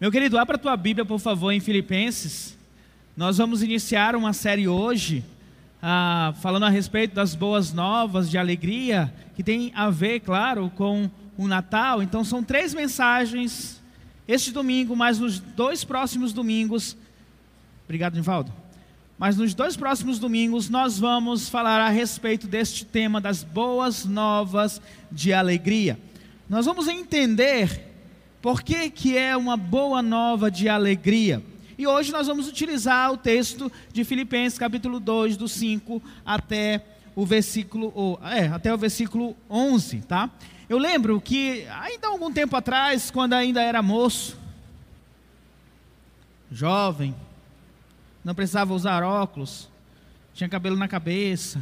Meu querido, abra a tua Bíblia, por favor, em Filipenses. Nós vamos iniciar uma série hoje, ah, falando a respeito das boas novas de alegria, que tem a ver, claro, com o Natal. Então, são três mensagens este domingo, mas nos dois próximos domingos. Obrigado, Nivaldo. Mas nos dois próximos domingos nós vamos falar a respeito deste tema das boas novas de alegria. Nós vamos entender por que, que é uma boa nova de alegria? E hoje nós vamos utilizar o texto de Filipenses, capítulo 2, do 5 até o versículo, é, até o versículo 11, tá? Eu lembro que ainda há algum tempo atrás, quando ainda era moço, jovem, não precisava usar óculos, tinha cabelo na cabeça,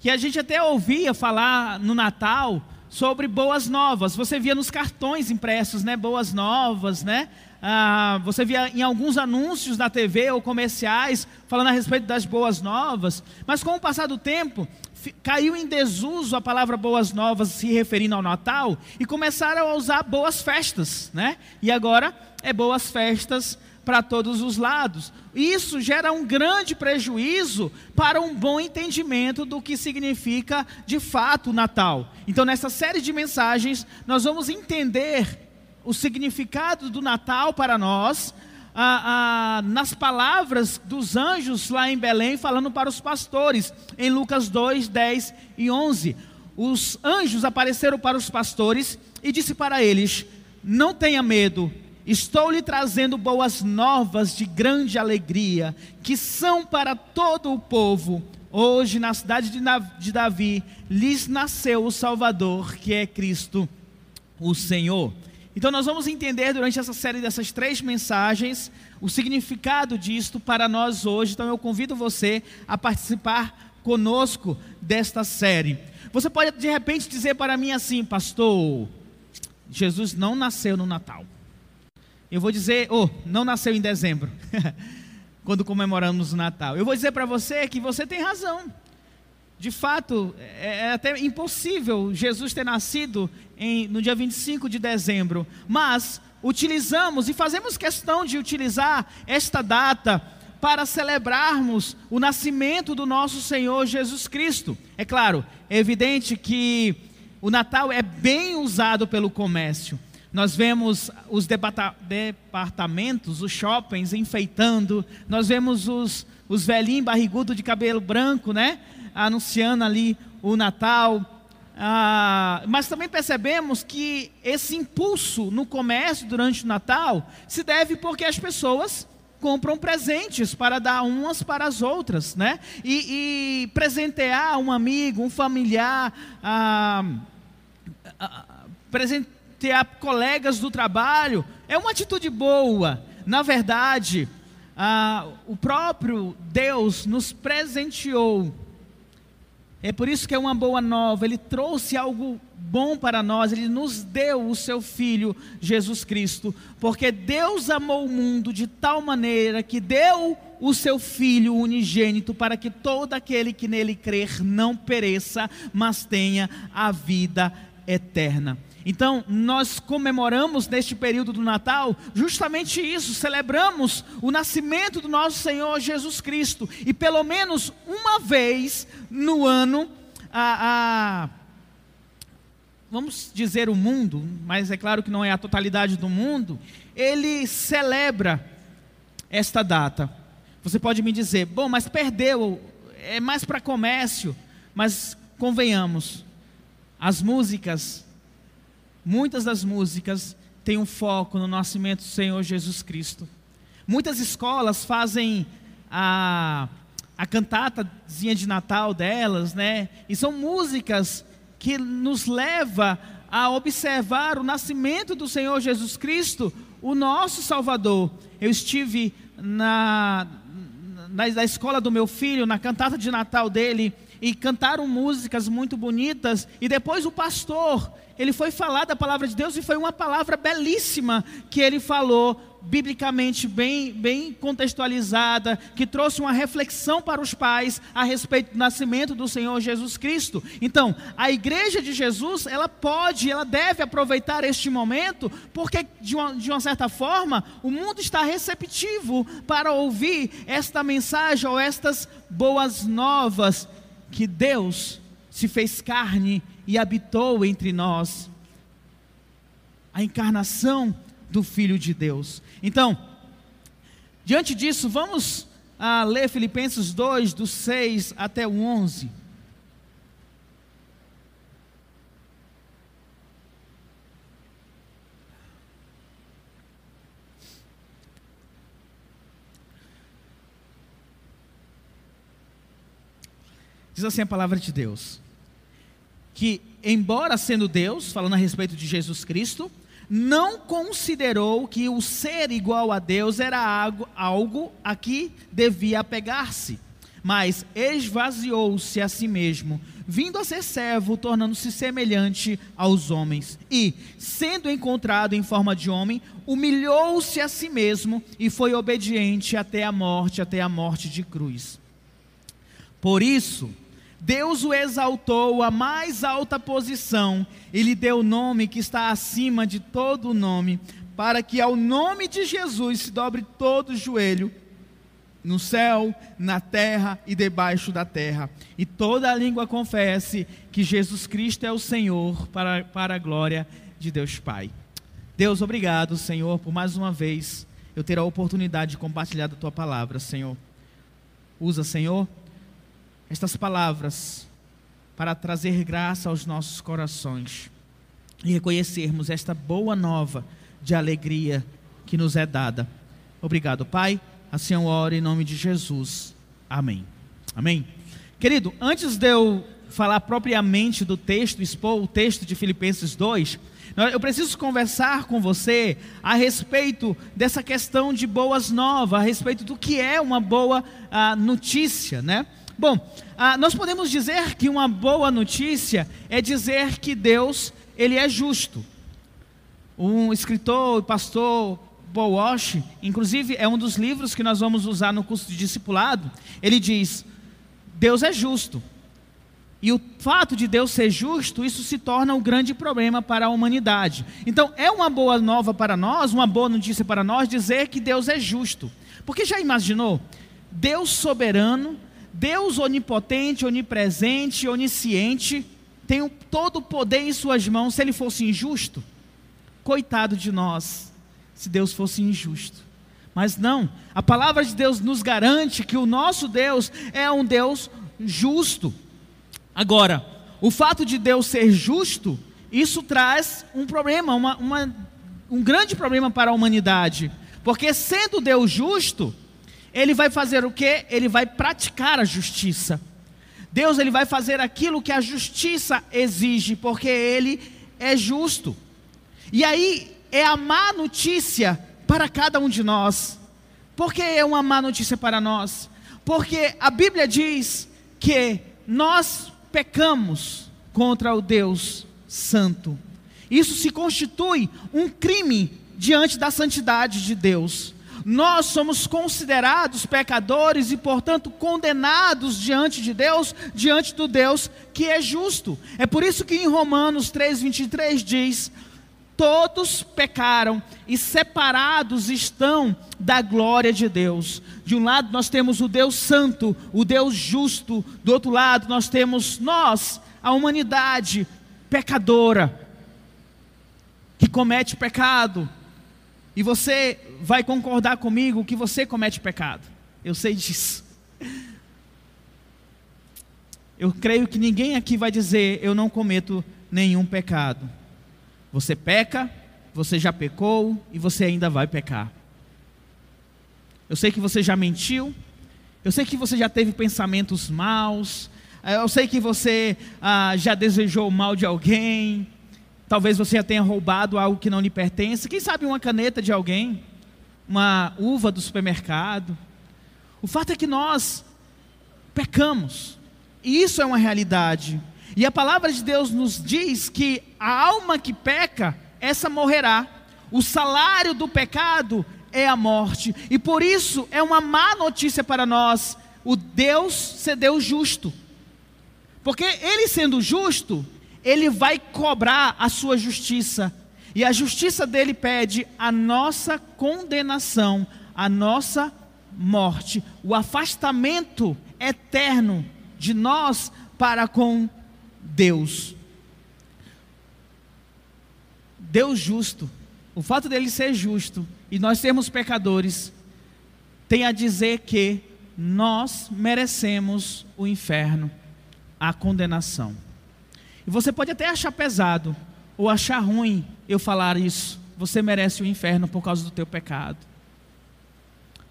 que a gente até ouvia falar no Natal sobre boas novas. Você via nos cartões impressos, né? Boas novas, né? Ah, você via em alguns anúncios na TV ou comerciais falando a respeito das boas novas. Mas com o passar do tempo, caiu em desuso a palavra boas novas se referindo ao Natal e começaram a usar boas festas, né? E agora é boas festas para todos os lados. Isso gera um grande prejuízo para um bom entendimento do que significa de fato o Natal. Então, nessa série de mensagens, nós vamos entender o significado do Natal para nós, ah, ah, nas palavras dos anjos lá em Belém, falando para os pastores, em Lucas 2, 10 e 11. Os anjos apareceram para os pastores e disse para eles: Não tenha medo, Estou lhe trazendo boas novas de grande alegria, que são para todo o povo. Hoje, na cidade de Davi, lhes nasceu o Salvador, que é Cristo, o Senhor. Então, nós vamos entender durante essa série dessas três mensagens o significado disto para nós hoje. Então, eu convido você a participar conosco desta série. Você pode de repente dizer para mim assim, pastor: Jesus não nasceu no Natal. Eu vou dizer, oh, não nasceu em dezembro, quando comemoramos o Natal. Eu vou dizer para você que você tem razão. De fato, é, é até impossível Jesus ter nascido em, no dia 25 de dezembro, mas utilizamos e fazemos questão de utilizar esta data para celebrarmos o nascimento do nosso Senhor Jesus Cristo. É claro, é evidente que o Natal é bem usado pelo comércio nós vemos os departamentos, os shoppings enfeitando, nós vemos os, os velhinhos barrigudos de cabelo branco, né? Anunciando ali o Natal. Ah, mas também percebemos que esse impulso no comércio durante o Natal se deve porque as pessoas compram presentes para dar umas para as outras, né? E, e presentear um amigo, um familiar, ah, ah, presentear ter colegas do trabalho, é uma atitude boa. Na verdade, ah, o próprio Deus nos presenteou. É por isso que é uma boa nova. Ele trouxe algo bom para nós. Ele nos deu o seu Filho, Jesus Cristo. Porque Deus amou o mundo de tal maneira que deu o seu Filho unigênito para que todo aquele que nele crer não pereça, mas tenha a vida eterna. Então, nós comemoramos neste período do Natal justamente isso, celebramos o nascimento do nosso Senhor Jesus Cristo. E pelo menos uma vez no ano, a, a, vamos dizer o mundo, mas é claro que não é a totalidade do mundo, ele celebra esta data. Você pode me dizer, bom, mas perdeu, é mais para comércio, mas convenhamos, as músicas Muitas das músicas têm um foco no nascimento do Senhor Jesus Cristo. Muitas escolas fazem a, a cantatazinha de Natal delas, né? E são músicas que nos leva a observar o nascimento do Senhor Jesus Cristo, o nosso Salvador. Eu estive na, na, na escola do meu filho, na cantata de Natal dele, e cantaram músicas muito bonitas, e depois o pastor, ele foi falar da palavra de Deus e foi uma palavra belíssima que ele falou biblicamente bem, bem contextualizada, que trouxe uma reflexão para os pais a respeito do nascimento do Senhor Jesus Cristo. Então, a igreja de Jesus, ela pode, ela deve aproveitar este momento, porque de uma, de uma certa forma, o mundo está receptivo para ouvir esta mensagem ou estas boas novas que Deus se fez carne e habitou entre nós. A encarnação do Filho de Deus. Então, diante disso, vamos a ler Filipenses 2, do 6 até o 11. Diz assim a palavra de Deus: que, embora sendo Deus, falando a respeito de Jesus Cristo, não considerou que o ser igual a Deus era algo, algo a que devia apegar-se, mas esvaziou-se a si mesmo, vindo a ser servo, tornando-se semelhante aos homens. E, sendo encontrado em forma de homem, humilhou-se a si mesmo e foi obediente até a morte, até a morte de cruz. Por isso, Deus o exaltou à mais alta posição e lhe deu o nome que está acima de todo nome, para que ao nome de Jesus se dobre todo o joelho, no céu, na terra e debaixo da terra, e toda a língua confesse que Jesus Cristo é o Senhor, para, para a glória de Deus Pai. Deus, obrigado, Senhor, por mais uma vez eu ter a oportunidade de compartilhar da tua palavra, Senhor. Usa, Senhor estas palavras para trazer graça aos nossos corações e reconhecermos esta boa nova de alegria que nos é dada. Obrigado, Pai. Assim eu oro em nome de Jesus. Amém. Amém. Querido, antes de eu falar propriamente do texto, expor o texto de Filipenses 2, eu preciso conversar com você a respeito dessa questão de boas novas, a respeito do que é uma boa uh, notícia, né? Bom, ah, nós podemos dizer que uma boa notícia é dizer que Deus, Ele é justo. Um escritor, pastor Paul Walsh, inclusive é um dos livros que nós vamos usar no curso de discipulado, ele diz: Deus é justo. E o fato de Deus ser justo, isso se torna um grande problema para a humanidade. Então, é uma boa nova para nós, uma boa notícia para nós dizer que Deus é justo. Porque já imaginou? Deus soberano, Deus onipotente, onipresente, onisciente, tem todo o poder em suas mãos. Se ele fosse injusto, coitado de nós, se Deus fosse injusto. Mas não, a palavra de Deus nos garante que o nosso Deus é um Deus justo. Agora, o fato de Deus ser justo, isso traz um problema, uma, uma, um grande problema para a humanidade. Porque sendo Deus justo, ele vai fazer o que? Ele vai praticar a justiça. Deus ele vai fazer aquilo que a justiça exige, porque ele é justo. E aí é a má notícia para cada um de nós. Por que é uma má notícia para nós? Porque a Bíblia diz que nós pecamos contra o Deus Santo. Isso se constitui um crime diante da santidade de Deus nós somos considerados pecadores e, portanto, condenados diante de Deus, diante do Deus que é justo. É por isso que em Romanos 3:23 diz: Todos pecaram e separados estão da glória de Deus. De um lado nós temos o Deus santo, o Deus justo, do outro lado nós temos nós, a humanidade pecadora, que comete pecado, e você vai concordar comigo que você comete pecado. Eu sei disso. Eu creio que ninguém aqui vai dizer eu não cometo nenhum pecado. Você peca, você já pecou e você ainda vai pecar. Eu sei que você já mentiu, eu sei que você já teve pensamentos maus, eu sei que você ah, já desejou o mal de alguém, Talvez você já tenha roubado algo que não lhe pertence. Quem sabe uma caneta de alguém? Uma uva do supermercado? O fato é que nós pecamos. E isso é uma realidade. E a palavra de Deus nos diz que a alma que peca, essa morrerá. O salário do pecado é a morte. E por isso é uma má notícia para nós o Deus ser Deus justo. Porque ele sendo justo, ele vai cobrar a sua justiça. E a justiça dele pede a nossa condenação, a nossa morte, o afastamento eterno de nós para com Deus. Deus justo, o fato dele ser justo e nós sermos pecadores, tem a dizer que nós merecemos o inferno, a condenação. E você pode até achar pesado ou achar ruim eu falar isso. Você merece o inferno por causa do teu pecado.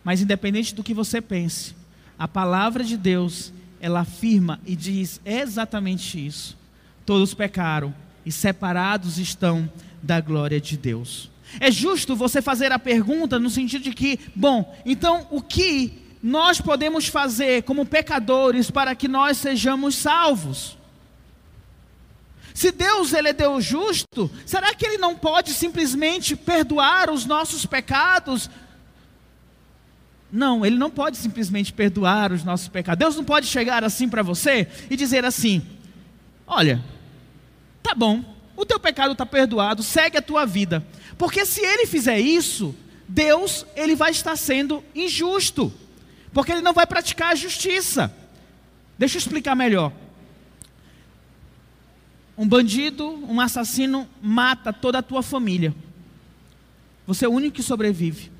Mas independente do que você pense, a palavra de Deus, ela afirma e diz exatamente isso. Todos pecaram e separados estão da glória de Deus. É justo você fazer a pergunta no sentido de que, bom, então o que nós podemos fazer como pecadores para que nós sejamos salvos? Se Deus ele é Deus justo, será que ele não pode simplesmente perdoar os nossos pecados? Não, ele não pode simplesmente perdoar os nossos pecados. Deus não pode chegar assim para você e dizer assim: Olha, tá bom, o teu pecado está perdoado, segue a tua vida. Porque se ele fizer isso, Deus ele vai estar sendo injusto, porque ele não vai praticar a justiça. Deixa eu explicar melhor. Um bandido, um assassino mata toda a tua família. Você é o único que sobrevive.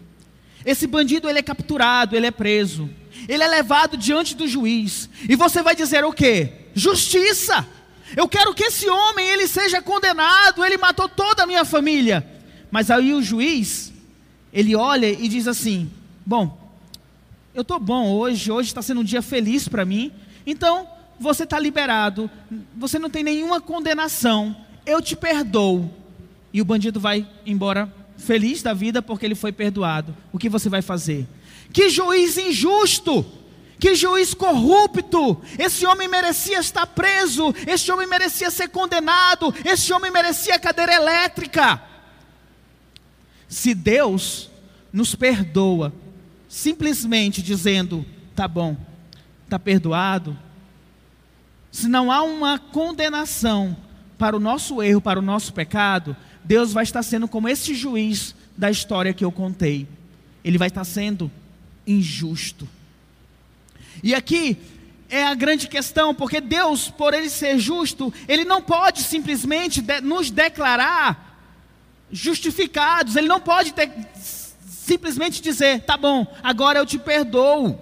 Esse bandido ele é capturado, ele é preso. Ele é levado diante do juiz. E você vai dizer o quê? Justiça. Eu quero que esse homem ele seja condenado, ele matou toda a minha família. Mas aí o juiz, ele olha e diz assim: Bom, eu estou bom hoje, hoje está sendo um dia feliz para mim, então você está liberado, você não tem nenhuma condenação, eu te perdoo. E o bandido vai embora feliz da vida porque ele foi perdoado. O que você vai fazer? Que juiz injusto! Que juiz corrupto! Esse homem merecia estar preso, esse homem merecia ser condenado, esse homem merecia cadeira elétrica. Se Deus nos perdoa, simplesmente dizendo: tá bom, tá perdoado, se não há uma condenação para o nosso erro, para o nosso pecado, Deus vai estar sendo como esse juiz da história que eu contei. Ele vai estar sendo injusto. E aqui é a grande questão, porque Deus, por ele ser justo, ele não pode simplesmente nos declarar justificados, ele não pode simplesmente dizer, tá bom, agora eu te perdoo.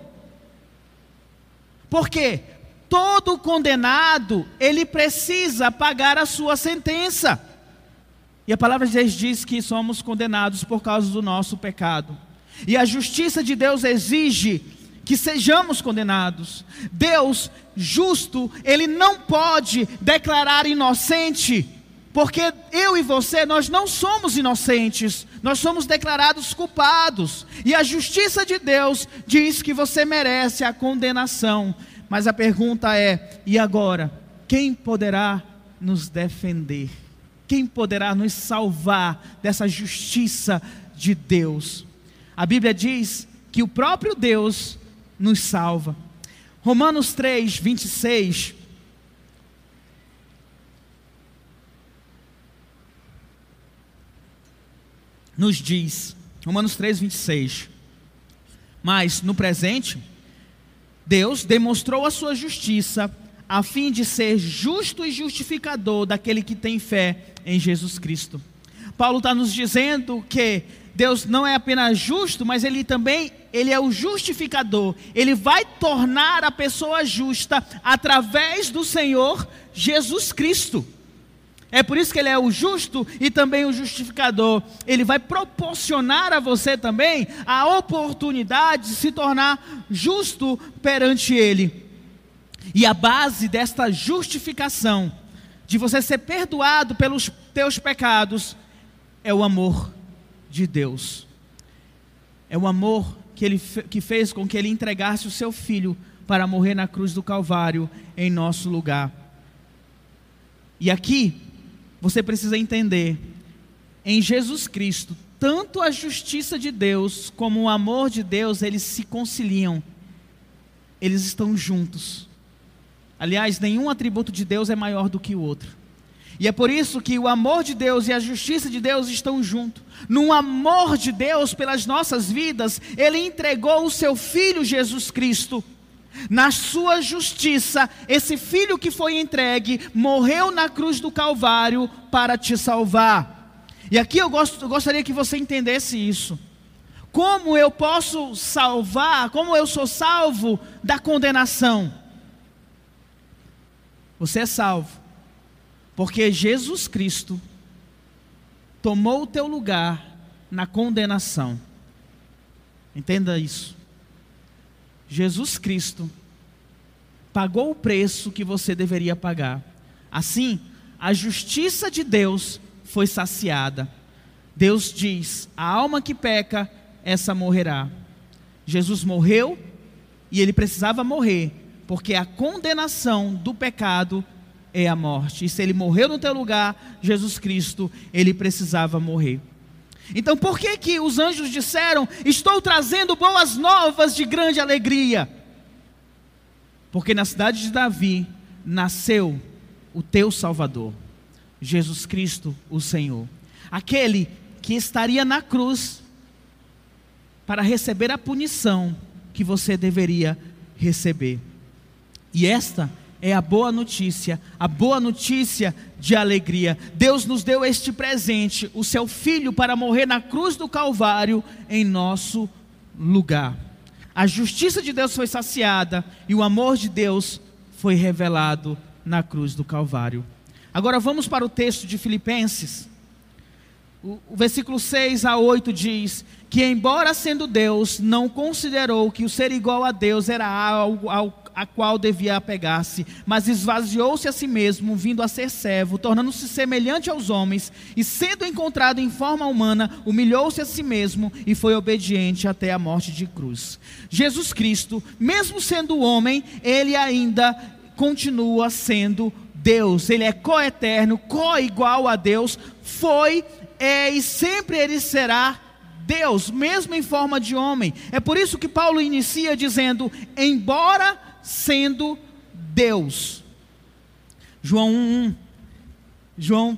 Por quê? Todo condenado, ele precisa pagar a sua sentença. E a palavra de Deus diz que somos condenados por causa do nosso pecado. E a justiça de Deus exige que sejamos condenados. Deus, justo, ele não pode declarar inocente, porque eu e você, nós não somos inocentes, nós somos declarados culpados. E a justiça de Deus diz que você merece a condenação. Mas a pergunta é: e agora? Quem poderá nos defender? Quem poderá nos salvar dessa justiça de Deus? A Bíblia diz que o próprio Deus nos salva. Romanos 3, 26. Nos diz, Romanos 3, 26. Mas no presente, Deus demonstrou a sua justiça a fim de ser justo e justificador daquele que tem fé em Jesus Cristo. Paulo está nos dizendo que Deus não é apenas justo, mas ele também ele é o justificador. Ele vai tornar a pessoa justa através do Senhor Jesus Cristo. É por isso que ele é o justo e também o justificador. Ele vai proporcionar a você também a oportunidade de se tornar justo perante ele. E a base desta justificação, de você ser perdoado pelos teus pecados, é o amor de Deus. É o amor que ele que fez com que ele entregasse o seu filho para morrer na cruz do Calvário em nosso lugar. E aqui você precisa entender: em Jesus Cristo, tanto a justiça de Deus como o amor de Deus, eles se conciliam. Eles estão juntos. Aliás, nenhum atributo de Deus é maior do que o outro. E é por isso que o amor de Deus e a justiça de Deus estão juntos. No amor de Deus pelas nossas vidas, Ele entregou o seu Filho Jesus Cristo. Na sua justiça, esse filho que foi entregue morreu na cruz do Calvário para te salvar. E aqui eu, eu gostaria que você entendesse isso. Como eu posso salvar, como eu sou salvo da condenação? Você é salvo, porque Jesus Cristo tomou o teu lugar na condenação. Entenda isso. Jesus Cristo pagou o preço que você deveria pagar. Assim, a justiça de Deus foi saciada. Deus diz: a alma que peca, essa morrerá. Jesus morreu e ele precisava morrer, porque a condenação do pecado é a morte. E se ele morreu no teu lugar, Jesus Cristo, ele precisava morrer. Então, por que que os anjos disseram: "Estou trazendo boas novas de grande alegria"? Porque na cidade de Davi nasceu o teu Salvador. Jesus Cristo, o Senhor. Aquele que estaria na cruz para receber a punição que você deveria receber. E esta é a boa notícia, a boa notícia de alegria. Deus nos deu este presente, o seu filho, para morrer na cruz do Calvário em nosso lugar. A justiça de Deus foi saciada e o amor de Deus foi revelado na cruz do Calvário. Agora vamos para o texto de Filipenses. O, versículo 6 a 8 diz que, embora sendo Deus, não considerou que o ser igual a Deus era algo ao, a qual devia apegar-se, mas esvaziou-se a si mesmo, vindo a ser servo, tornando-se semelhante aos homens, e sendo encontrado em forma humana, humilhou-se a si mesmo e foi obediente até a morte de cruz. Jesus Cristo, mesmo sendo homem, ele ainda continua sendo Deus, Ele é coeterno, co-igual a Deus, foi, é e sempre Ele será Deus, mesmo em forma de homem. É por isso que Paulo inicia dizendo: embora sendo Deus. João 1, João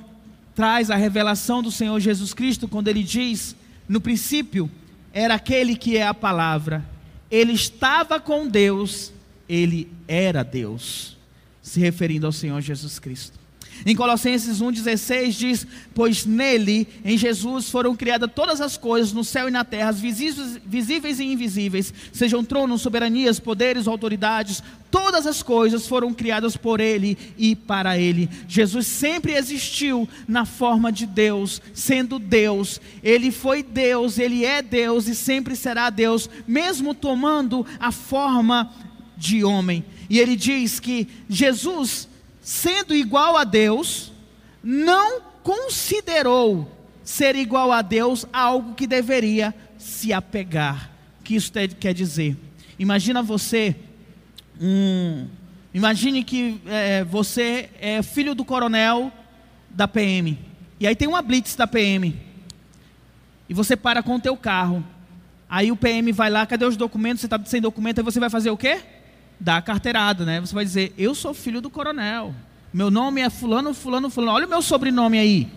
traz a revelação do Senhor Jesus Cristo quando ele diz: no princípio era aquele que é a palavra, ele estava com Deus, ele era Deus se referindo ao Senhor Jesus Cristo. Em Colossenses 1,16 diz: Pois nele, em Jesus, foram criadas todas as coisas, no céu e na terra, visíveis, e invisíveis, sejam tronos, soberanias, poderes, autoridades, todas as coisas foram criadas por ele e para ele. Jesus sempre existiu na forma de Deus, sendo Deus. Ele foi Deus, ele é Deus e sempre será Deus, mesmo tomando a forma de homem. E ele diz que Jesus, sendo igual a Deus, não considerou ser igual a Deus algo que deveria se apegar. O que isso quer dizer? Imagina você, um, imagine que é, você é filho do coronel da PM. E aí tem uma blitz da PM. E você para com o teu carro. Aí o PM vai lá, cadê os documentos? Você está sem documento, aí você vai fazer o quê? Da carteirada, né? Você vai dizer: Eu sou filho do coronel. Meu nome é Fulano, Fulano, Fulano. Olha o meu sobrenome aí.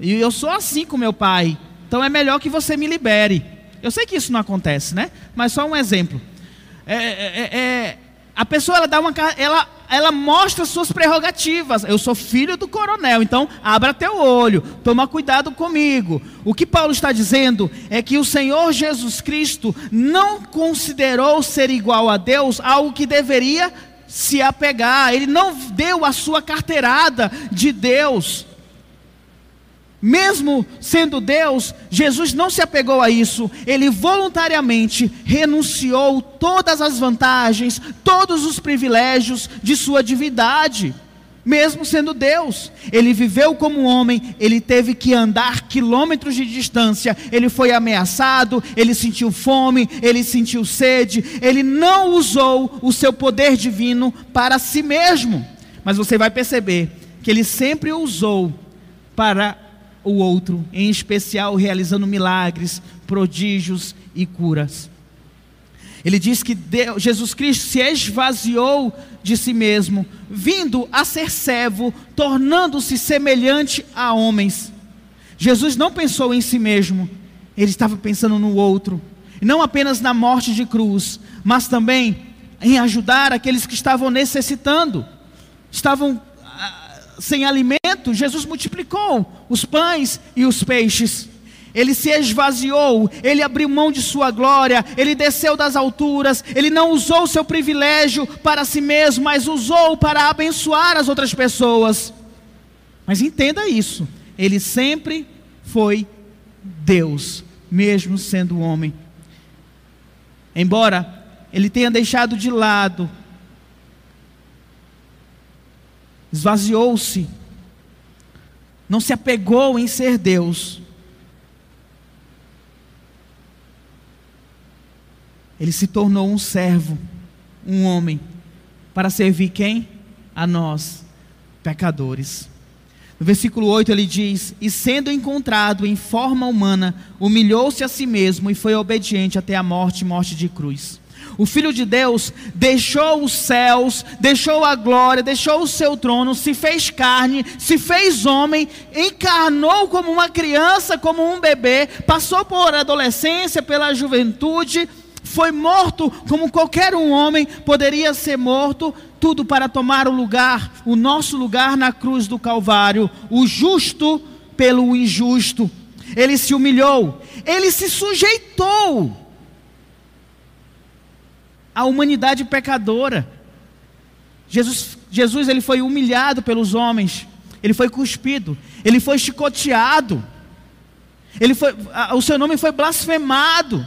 E eu sou assim com meu pai. Então é melhor que você me libere. Eu sei que isso não acontece, né? Mas só um exemplo. É, é, é, é a pessoa ela dá uma ela ela mostra suas prerrogativas. Eu sou filho do coronel, então abra teu olho, toma cuidado comigo. O que Paulo está dizendo é que o Senhor Jesus Cristo não considerou ser igual a Deus algo que deveria se apegar. Ele não deu a sua carteirada de Deus. Mesmo sendo Deus, Jesus não se apegou a isso, ele voluntariamente renunciou todas as vantagens, todos os privilégios de sua divindade. Mesmo sendo Deus, ele viveu como homem, ele teve que andar quilômetros de distância, ele foi ameaçado, ele sentiu fome, ele sentiu sede, ele não usou o seu poder divino para si mesmo, mas você vai perceber que ele sempre usou para o outro, em especial realizando milagres, prodígios e curas. Ele diz que Deus, Jesus Cristo se esvaziou de si mesmo, vindo a ser servo, tornando-se semelhante a homens. Jesus não pensou em si mesmo, ele estava pensando no outro, não apenas na morte de cruz, mas também em ajudar aqueles que estavam necessitando, estavam sem alimento. Jesus multiplicou os pães e os peixes ele se esvaziou, ele abriu mão de sua glória, ele desceu das alturas, ele não usou seu privilégio para si mesmo, mas usou para abençoar as outras pessoas. Mas entenda isso, ele sempre foi Deus, mesmo sendo homem. Embora ele tenha deixado de lado, esvaziou-se, não se apegou em ser Deus Ele se tornou um servo, um homem, para servir quem? A nós, pecadores. No versículo 8 ele diz: E sendo encontrado em forma humana, humilhou-se a si mesmo e foi obediente até a morte morte de cruz. O Filho de Deus deixou os céus, deixou a glória, deixou o seu trono, se fez carne, se fez homem, encarnou como uma criança, como um bebê, passou por adolescência, pela juventude, foi morto como qualquer um homem poderia ser morto, tudo para tomar o lugar, o nosso lugar na cruz do Calvário, o justo pelo injusto. Ele se humilhou, ele se sujeitou à humanidade pecadora. Jesus, Jesus ele foi humilhado pelos homens, ele foi cuspido, ele foi chicoteado, ele foi, o seu nome foi blasfemado.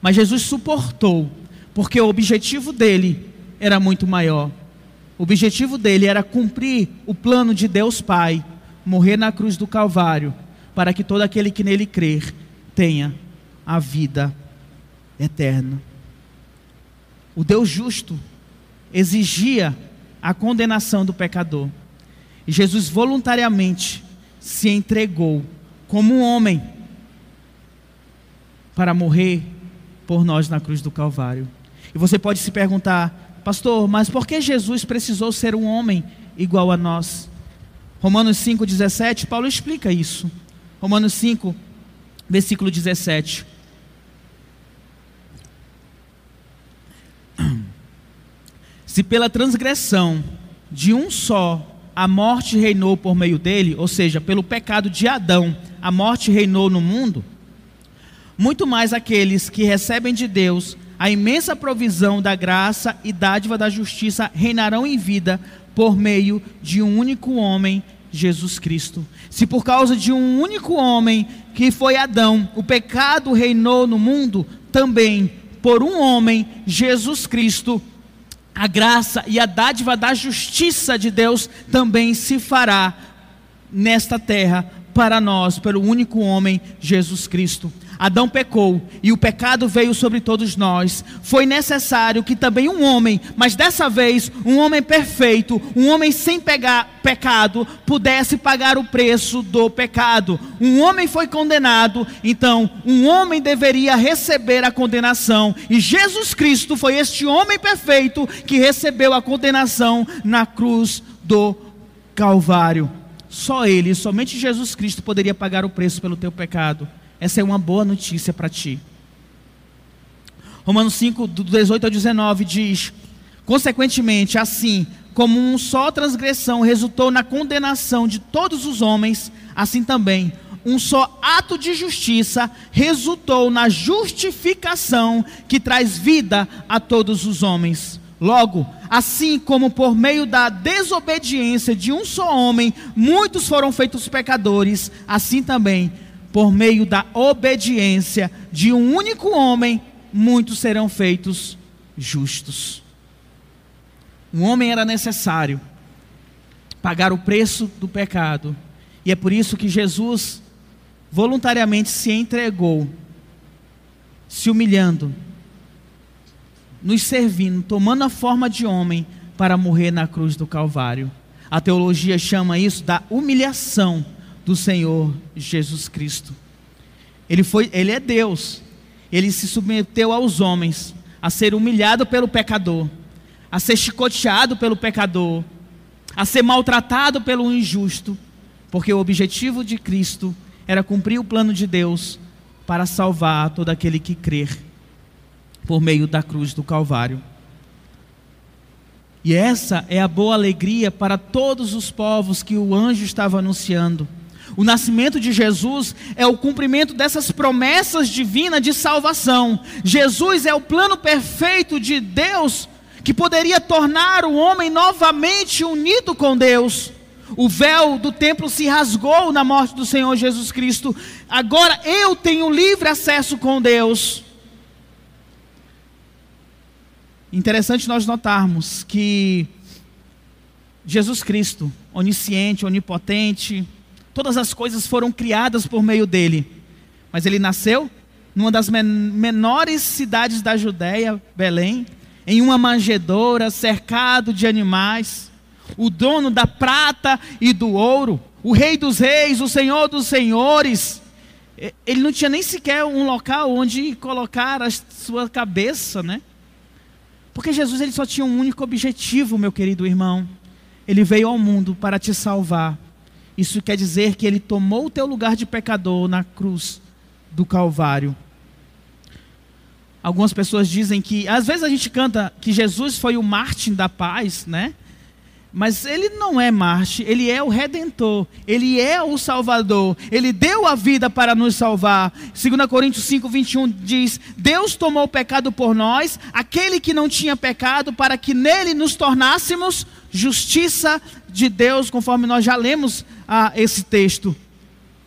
Mas Jesus suportou, porque o objetivo dele era muito maior. O objetivo dele era cumprir o plano de Deus Pai, morrer na cruz do Calvário, para que todo aquele que nele crer tenha a vida eterna. O Deus justo exigia a condenação do pecador. E Jesus voluntariamente se entregou como um homem para morrer por nós na cruz do Calvário. E você pode se perguntar, pastor, mas por que Jesus precisou ser um homem igual a nós? Romanos 5,17, Paulo explica isso. Romanos 5, versículo 17. Se pela transgressão de um só a morte reinou por meio dele, ou seja, pelo pecado de Adão, a morte reinou no mundo, muito mais aqueles que recebem de Deus a imensa provisão da graça e dádiva da justiça reinarão em vida por meio de um único homem, Jesus Cristo. Se por causa de um único homem, que foi Adão, o pecado reinou no mundo, também por um homem, Jesus Cristo, a graça e a dádiva da justiça de Deus também se fará nesta terra para nós, pelo único homem, Jesus Cristo. Adão pecou e o pecado veio sobre todos nós. Foi necessário que também um homem, mas dessa vez um homem perfeito, um homem sem pegar, pecado, pudesse pagar o preço do pecado. Um homem foi condenado, então um homem deveria receber a condenação. E Jesus Cristo foi este homem perfeito que recebeu a condenação na cruz do Calvário. Só Ele, somente Jesus Cristo poderia pagar o preço pelo teu pecado. Essa é uma boa notícia para ti. Romanos 5, do 18 ao 19 diz: Consequentemente, assim como um só transgressão resultou na condenação de todos os homens, assim também um só ato de justiça resultou na justificação que traz vida a todos os homens. Logo, assim como por meio da desobediência de um só homem muitos foram feitos pecadores, assim também por meio da obediência de um único homem, muitos serão feitos justos. Um homem era necessário pagar o preço do pecado, e é por isso que Jesus voluntariamente se entregou, se humilhando, nos servindo, tomando a forma de homem para morrer na cruz do Calvário. A teologia chama isso da humilhação do Senhor Jesus Cristo. Ele foi, ele é Deus. Ele se submeteu aos homens a ser humilhado pelo pecador, a ser chicoteado pelo pecador, a ser maltratado pelo injusto, porque o objetivo de Cristo era cumprir o plano de Deus para salvar todo aquele que crer por meio da cruz do Calvário. E essa é a boa alegria para todos os povos que o anjo estava anunciando. O nascimento de Jesus é o cumprimento dessas promessas divinas de salvação. Jesus é o plano perfeito de Deus que poderia tornar o homem novamente unido com Deus. O véu do templo se rasgou na morte do Senhor Jesus Cristo. Agora eu tenho livre acesso com Deus. Interessante nós notarmos que Jesus Cristo, onisciente, onipotente, todas as coisas foram criadas por meio dele. Mas ele nasceu numa das men menores cidades da Judéia, Belém, em uma manjedoura, cercado de animais. O dono da prata e do ouro, o rei dos reis, o senhor dos senhores. Ele não tinha nem sequer um local onde colocar a sua cabeça, né? Porque Jesus ele só tinha um único objetivo, meu querido irmão. Ele veio ao mundo para te salvar. Isso quer dizer que ele tomou o teu lugar de pecador na cruz do Calvário. Algumas pessoas dizem que, às vezes a gente canta que Jesus foi o Martin da paz, né? Mas ele não é Marte, ele é o redentor, ele é o salvador, ele deu a vida para nos salvar. 2 Coríntios 5, 21 diz: Deus tomou o pecado por nós, aquele que não tinha pecado, para que nele nos tornássemos justiça de Deus, conforme nós já lemos ah, esse texto.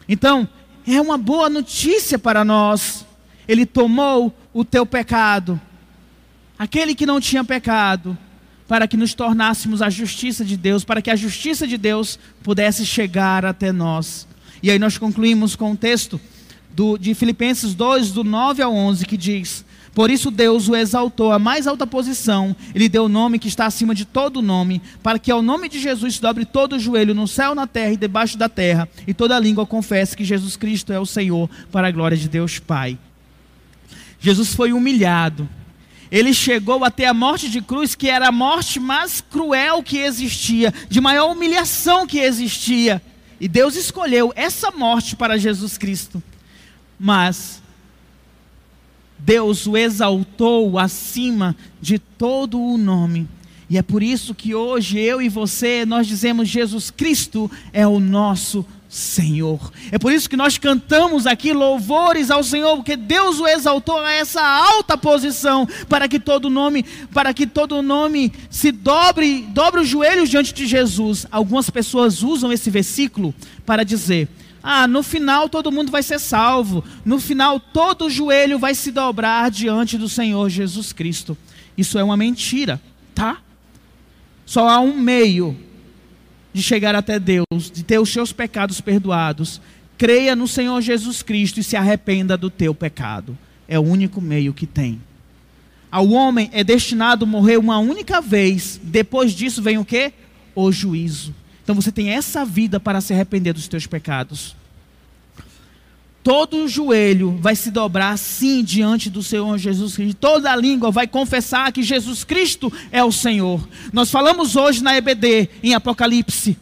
Então, é uma boa notícia para nós. Ele tomou o teu pecado, aquele que não tinha pecado para que nos tornássemos a justiça de Deus, para que a justiça de Deus pudesse chegar até nós. E aí nós concluímos com o texto do, de Filipenses 2, do 9 ao 11, que diz: Por isso Deus o exaltou à mais alta posição, ele deu o nome que está acima de todo nome, para que ao nome de Jesus se dobre todo o joelho no céu, na terra e debaixo da terra, e toda língua confesse que Jesus Cristo é o Senhor, para a glória de Deus Pai. Jesus foi humilhado ele chegou até a morte de cruz, que era a morte mais cruel que existia, de maior humilhação que existia. E Deus escolheu essa morte para Jesus Cristo. Mas Deus o exaltou acima de todo o nome. E é por isso que hoje eu e você nós dizemos Jesus Cristo é o nosso Senhor. É por isso que nós cantamos aqui louvores ao Senhor, porque Deus o exaltou a essa alta posição, para que todo nome, para que todo nome se dobre, dobre os joelhos diante de Jesus. Algumas pessoas usam esse versículo para dizer: "Ah, no final todo mundo vai ser salvo. No final todo joelho vai se dobrar diante do Senhor Jesus Cristo." Isso é uma mentira, tá? Só há um meio de chegar até Deus, de ter os seus pecados perdoados, creia no Senhor Jesus Cristo e se arrependa do teu pecado. É o único meio que tem. Ao homem é destinado morrer uma única vez. Depois disso vem o que? O juízo. Então você tem essa vida para se arrepender dos teus pecados todo joelho vai se dobrar sim diante do Senhor Jesus Cristo. Toda língua vai confessar que Jesus Cristo é o Senhor. Nós falamos hoje na EBD, em Apocalipse,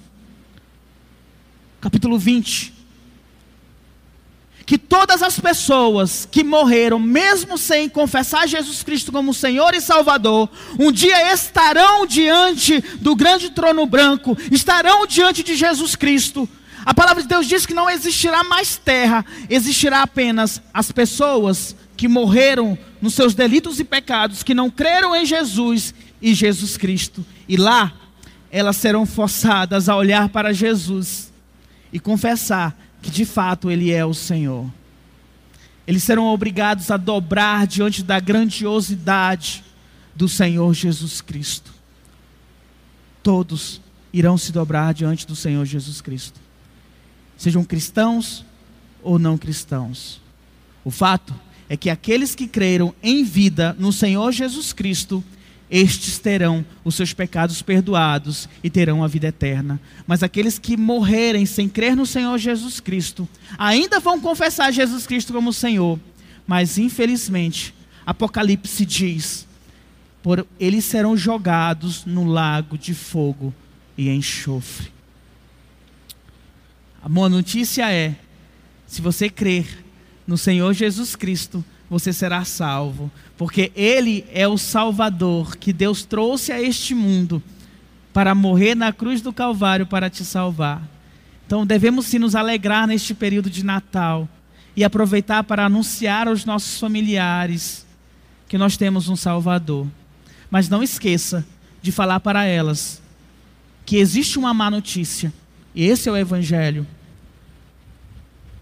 capítulo 20, que todas as pessoas que morreram, mesmo sem confessar Jesus Cristo como Senhor e Salvador, um dia estarão diante do grande trono branco, estarão diante de Jesus Cristo a palavra de Deus diz que não existirá mais terra, existirá apenas as pessoas que morreram nos seus delitos e pecados, que não creram em Jesus e Jesus Cristo. E lá elas serão forçadas a olhar para Jesus e confessar que de fato Ele é o Senhor. Eles serão obrigados a dobrar diante da grandiosidade do Senhor Jesus Cristo. Todos irão se dobrar diante do Senhor Jesus Cristo sejam cristãos ou não cristãos. O fato é que aqueles que creram em vida no Senhor Jesus Cristo, estes terão os seus pecados perdoados e terão a vida eterna. Mas aqueles que morrerem sem crer no Senhor Jesus Cristo, ainda vão confessar Jesus Cristo como Senhor, mas infelizmente, Apocalipse diz: por eles serão jogados no lago de fogo e enxofre. A boa notícia é: se você crer no Senhor Jesus Cristo, você será salvo, porque Ele é o Salvador que Deus trouxe a este mundo para morrer na cruz do Calvário para te salvar. Então devemos sim nos alegrar neste período de Natal e aproveitar para anunciar aos nossos familiares que nós temos um Salvador. Mas não esqueça de falar para elas que existe uma má notícia, e esse é o Evangelho.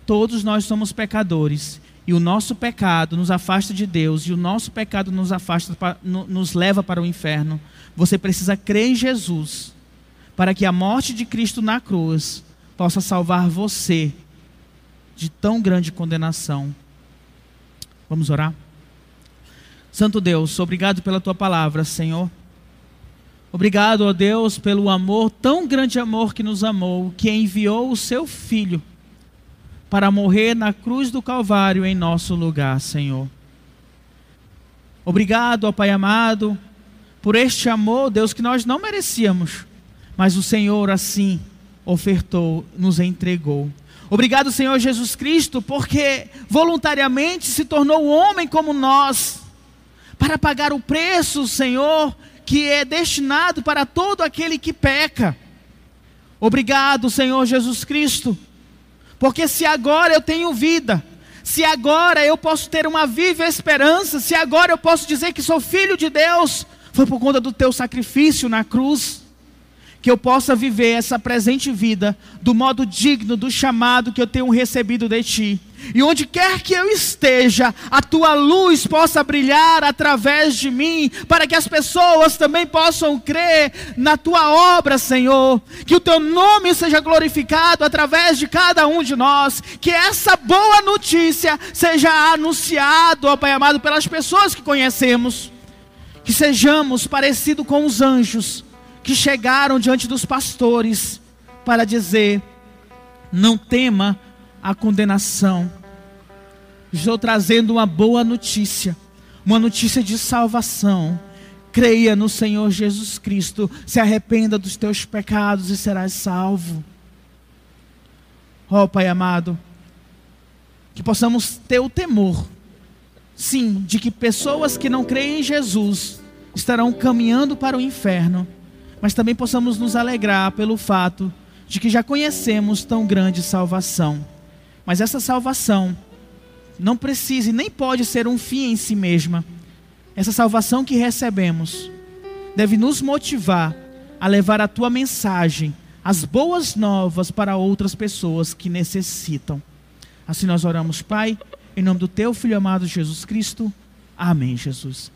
Todos nós somos pecadores, e o nosso pecado nos afasta de Deus, e o nosso pecado nos afasta, nos leva para o inferno. Você precisa crer em Jesus, para que a morte de Cristo na cruz possa salvar você de tão grande condenação. Vamos orar? Santo Deus, obrigado pela tua palavra, Senhor. Obrigado, ó Deus, pelo amor, tão grande amor que nos amou, que enviou o seu Filho para morrer na cruz do Calvário em nosso lugar, Senhor. Obrigado, ó Pai amado, por este amor, Deus, que nós não merecíamos, mas o Senhor assim ofertou, nos entregou. Obrigado, Senhor Jesus Cristo, porque voluntariamente se tornou homem como nós para pagar o preço, Senhor, que é destinado para todo aquele que peca. Obrigado, Senhor Jesus Cristo, porque se agora eu tenho vida, se agora eu posso ter uma viva esperança, se agora eu posso dizer que sou filho de Deus, foi por conta do teu sacrifício na cruz que eu possa viver essa presente vida do modo digno do chamado que eu tenho recebido de ti. E onde quer que eu esteja, a tua luz possa brilhar através de mim, para que as pessoas também possam crer na tua obra, Senhor. Que o teu nome seja glorificado através de cada um de nós. Que essa boa notícia seja anunciada, ó Pai amado, pelas pessoas que conhecemos. Que sejamos parecidos com os anjos que chegaram diante dos pastores para dizer: não tema a condenação. Estou trazendo uma boa notícia, uma notícia de salvação. Creia no Senhor Jesus Cristo, se arrependa dos teus pecados e serás salvo. Ó oh, Pai amado, que possamos ter o temor, sim, de que pessoas que não creem em Jesus estarão caminhando para o inferno mas também possamos nos alegrar pelo fato de que já conhecemos tão grande salvação. Mas essa salvação não precisa e nem pode ser um fim em si mesma. Essa salvação que recebemos deve nos motivar a levar a tua mensagem, as boas novas para outras pessoas que necessitam. Assim nós oramos, Pai, em nome do teu filho amado Jesus Cristo. Amém, Jesus.